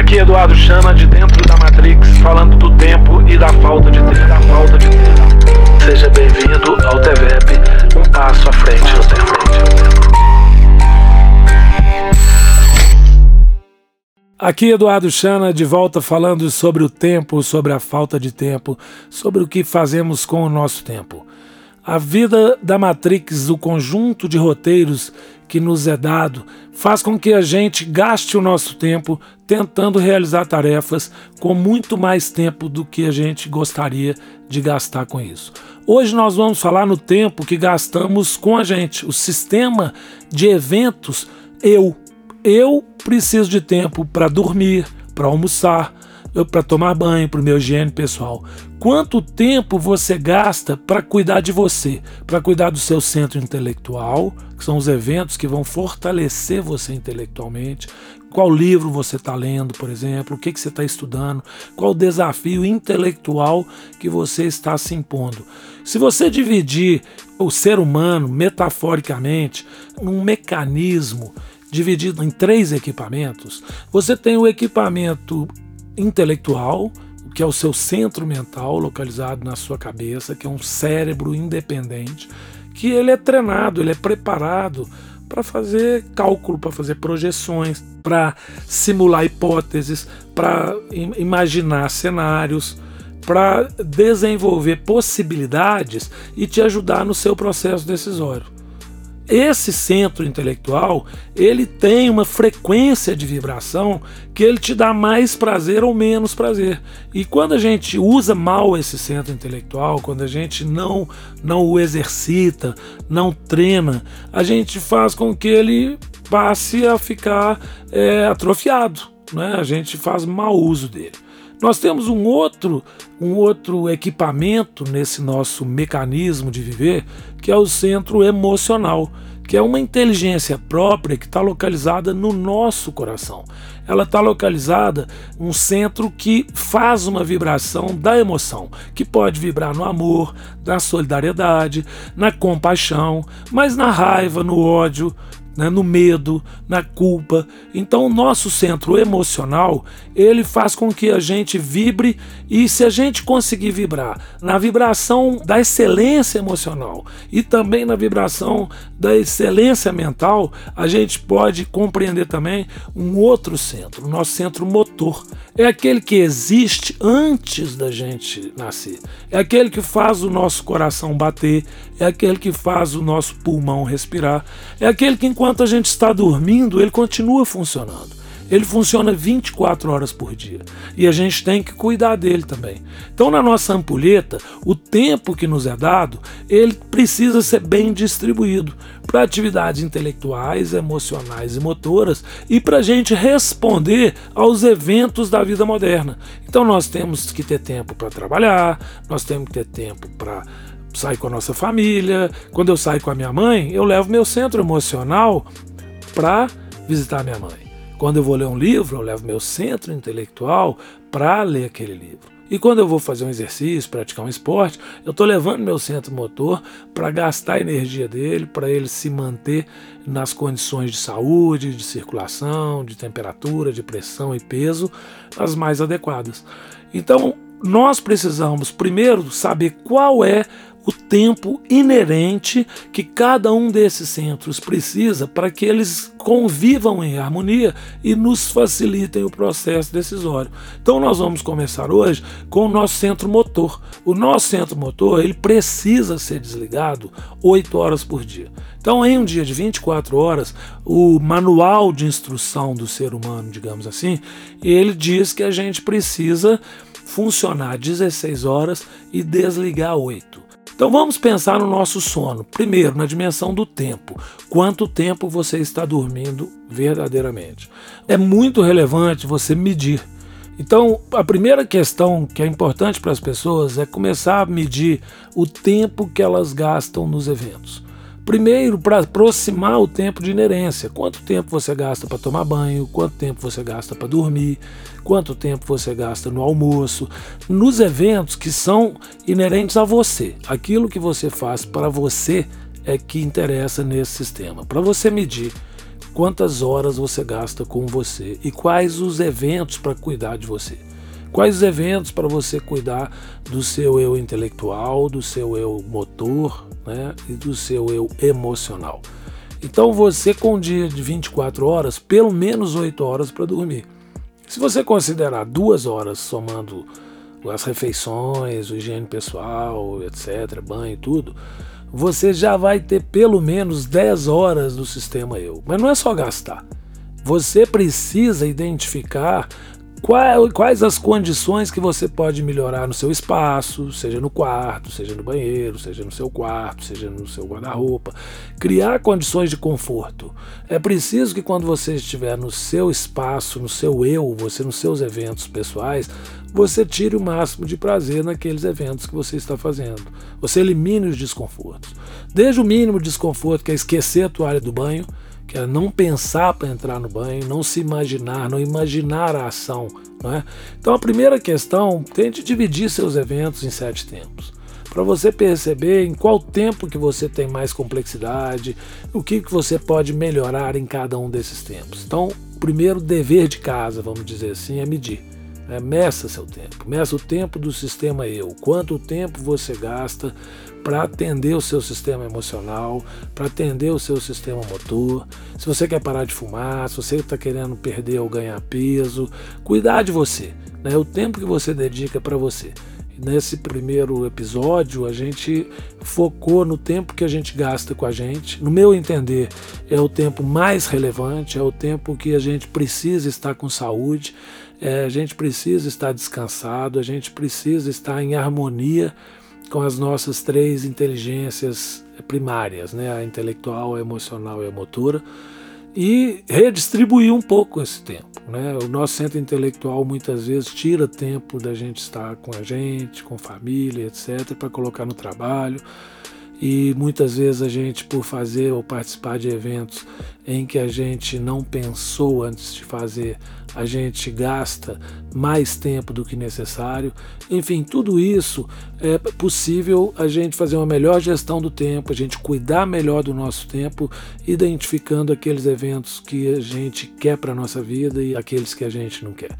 Aqui Eduardo Chama de dentro da Matrix, falando do tempo e da falta de tempo. Da falta de tempo. Seja bem-vindo ao TVEP, um passo à frente no tempo. Aqui Eduardo Chana de volta falando sobre o tempo, sobre a falta de tempo, sobre o que fazemos com o nosso tempo. A vida da Matrix, o conjunto de roteiros que nos é dado, faz com que a gente gaste o nosso tempo tentando realizar tarefas com muito mais tempo do que a gente gostaria de gastar com isso. Hoje nós vamos falar no tempo que gastamos com a gente, o sistema de eventos eu eu preciso de tempo para dormir, para almoçar, para tomar banho, para o meu higiene pessoal. Quanto tempo você gasta para cuidar de você, para cuidar do seu centro intelectual, que são os eventos que vão fortalecer você intelectualmente? Qual livro você está lendo, por exemplo? O que, que você está estudando? Qual o desafio intelectual que você está se impondo? Se você dividir o ser humano metaforicamente num mecanismo dividido em três equipamentos. Você tem o equipamento intelectual, que é o seu centro mental localizado na sua cabeça, que é um cérebro independente, que ele é treinado, ele é preparado para fazer cálculo, para fazer projeções, para simular hipóteses, para imaginar cenários, para desenvolver possibilidades e te ajudar no seu processo decisório esse centro intelectual ele tem uma frequência de vibração que ele te dá mais prazer ou menos prazer. E quando a gente usa mal esse centro intelectual, quando a gente não não o exercita, não treina, a gente faz com que ele passe a ficar é, atrofiado. Né? A gente faz mau uso dele. Nós temos um outro, um outro equipamento nesse nosso mecanismo de viver, que é o centro emocional, que é uma inteligência própria que está localizada no nosso coração. Ela está localizada um centro que faz uma vibração da emoção, que pode vibrar no amor, na solidariedade, na compaixão, mas na raiva, no ódio, né, no medo, na culpa. Então, o nosso centro emocional ele faz com que a gente vibre e se a gente conseguir vibrar na vibração da excelência emocional e também na vibração da excelência mental, a gente pode compreender também um outro centro, o nosso centro motor. É aquele que existe antes da gente nascer. É aquele que faz o nosso coração bater, é aquele que faz o nosso pulmão respirar, é aquele que enquanto a gente está dormindo, ele continua funcionando. Ele funciona 24 horas por dia e a gente tem que cuidar dele também. Então, na nossa ampulheta, o tempo que nos é dado, ele precisa ser bem distribuído para atividades intelectuais, emocionais e motoras e para a gente responder aos eventos da vida moderna. Então, nós temos que ter tempo para trabalhar, nós temos que ter tempo para sair com a nossa família. Quando eu saio com a minha mãe, eu levo meu centro emocional para visitar minha mãe. Quando eu vou ler um livro, eu levo meu centro intelectual para ler aquele livro. E quando eu vou fazer um exercício, praticar um esporte, eu estou levando meu centro motor para gastar a energia dele, para ele se manter nas condições de saúde, de circulação, de temperatura, de pressão e peso as mais adequadas. Então, nós precisamos primeiro saber qual é o tempo inerente que cada um desses centros precisa para que eles convivam em harmonia e nos facilitem o processo decisório. Então nós vamos começar hoje com o nosso centro motor. O nosso centro motor ele precisa ser desligado 8 horas por dia. Então em um dia de 24 horas, o manual de instrução do ser humano, digamos assim, ele diz que a gente precisa funcionar 16 horas e desligar 8. Então vamos pensar no nosso sono. Primeiro, na dimensão do tempo. Quanto tempo você está dormindo verdadeiramente? É muito relevante você medir. Então, a primeira questão que é importante para as pessoas é começar a medir o tempo que elas gastam nos eventos. Primeiro, para aproximar o tempo de inerência. Quanto tempo você gasta para tomar banho, quanto tempo você gasta para dormir, quanto tempo você gasta no almoço, nos eventos que são inerentes a você. Aquilo que você faz para você é que interessa nesse sistema. Para você medir quantas horas você gasta com você e quais os eventos para cuidar de você. Quais os eventos para você cuidar do seu eu intelectual, do seu eu motor né, e do seu eu emocional. Então você com um dia de 24 horas, pelo menos 8 horas para dormir. Se você considerar duas horas somando as refeições, o higiene pessoal, etc., banho e tudo, você já vai ter pelo menos 10 horas do sistema eu. Mas não é só gastar. Você precisa identificar quais as condições que você pode melhorar no seu espaço, seja no quarto, seja no banheiro, seja no seu quarto, seja no seu guarda-roupa. Criar condições de conforto. É preciso que quando você estiver no seu espaço, no seu eu, você nos seus eventos pessoais, você tire o máximo de prazer naqueles eventos que você está fazendo. Você elimine os desconfortos. Desde o mínimo desconforto, que é esquecer a toalha do banho, que é não pensar para entrar no banho, não se imaginar, não imaginar a ação. Não é? Então a primeira questão, tente dividir seus eventos em sete tempos. Para você perceber em qual tempo que você tem mais complexidade, o que, que você pode melhorar em cada um desses tempos. Então, o primeiro dever de casa, vamos dizer assim, é medir. É, meça seu tempo, meça o tempo do sistema eu, quanto tempo você gasta para atender o seu sistema emocional, para atender o seu sistema motor. Se você quer parar de fumar, se você está querendo perder ou ganhar peso, cuidar de você, né? o tempo que você dedica para você. Nesse primeiro episódio, a gente focou no tempo que a gente gasta com a gente. No meu entender, é o tempo mais relevante, é o tempo que a gente precisa estar com saúde, é, a gente precisa estar descansado, a gente precisa estar em harmonia com as nossas três inteligências primárias, né? a intelectual, a emocional e a motora, e redistribuir um pouco esse tempo. Né? O nosso centro intelectual muitas vezes tira tempo da gente estar com a gente, com família, etc., para colocar no trabalho e muitas vezes a gente, por fazer ou participar de eventos em que a gente não pensou antes de fazer, a gente gasta mais tempo do que necessário. Enfim, tudo isso é possível a gente fazer uma melhor gestão do tempo, a gente cuidar melhor do nosso tempo, identificando aqueles eventos que a gente quer para a nossa vida e aqueles que a gente não quer.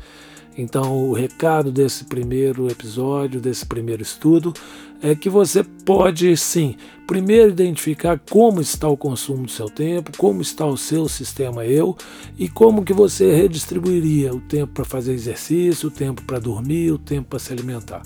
Então, o recado desse primeiro episódio, desse primeiro estudo, é que você pode sim, primeiro identificar como está o consumo do seu tempo, como está o seu sistema eu e como que você redistribuiria o tempo para fazer exercício, o tempo para dormir, o tempo para se alimentar.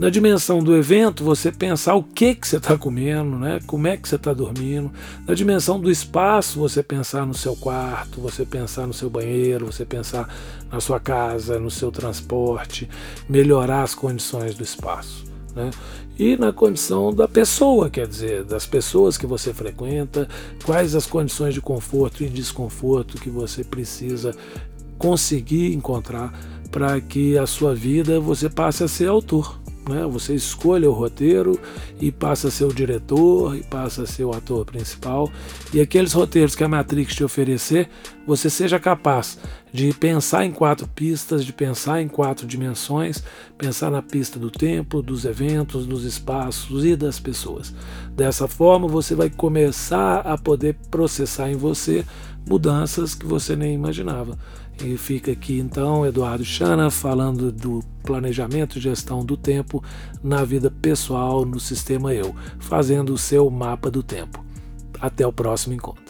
Na dimensão do evento, você pensar o que que você está comendo, né? Como é que você está dormindo. Na dimensão do espaço, você pensar no seu quarto, você pensar no seu banheiro, você pensar na sua casa, no seu transporte, melhorar as condições do espaço. Né? E na condição da pessoa, quer dizer, das pessoas que você frequenta, quais as condições de conforto e desconforto que você precisa conseguir encontrar para que a sua vida você passe a ser autor. Né? Você escolha o roteiro e passa a ser o diretor e passa a ser o ator principal. E aqueles roteiros que a Matrix te oferecer, você seja capaz de pensar em quatro pistas, de pensar em quatro dimensões, pensar na pista do tempo, dos eventos, dos espaços e das pessoas. Dessa forma, você vai começar a poder processar em você mudanças que você nem imaginava. E fica aqui então Eduardo Chana falando do planejamento e gestão do tempo na vida pessoal no sistema Eu, fazendo o seu mapa do tempo. Até o próximo encontro.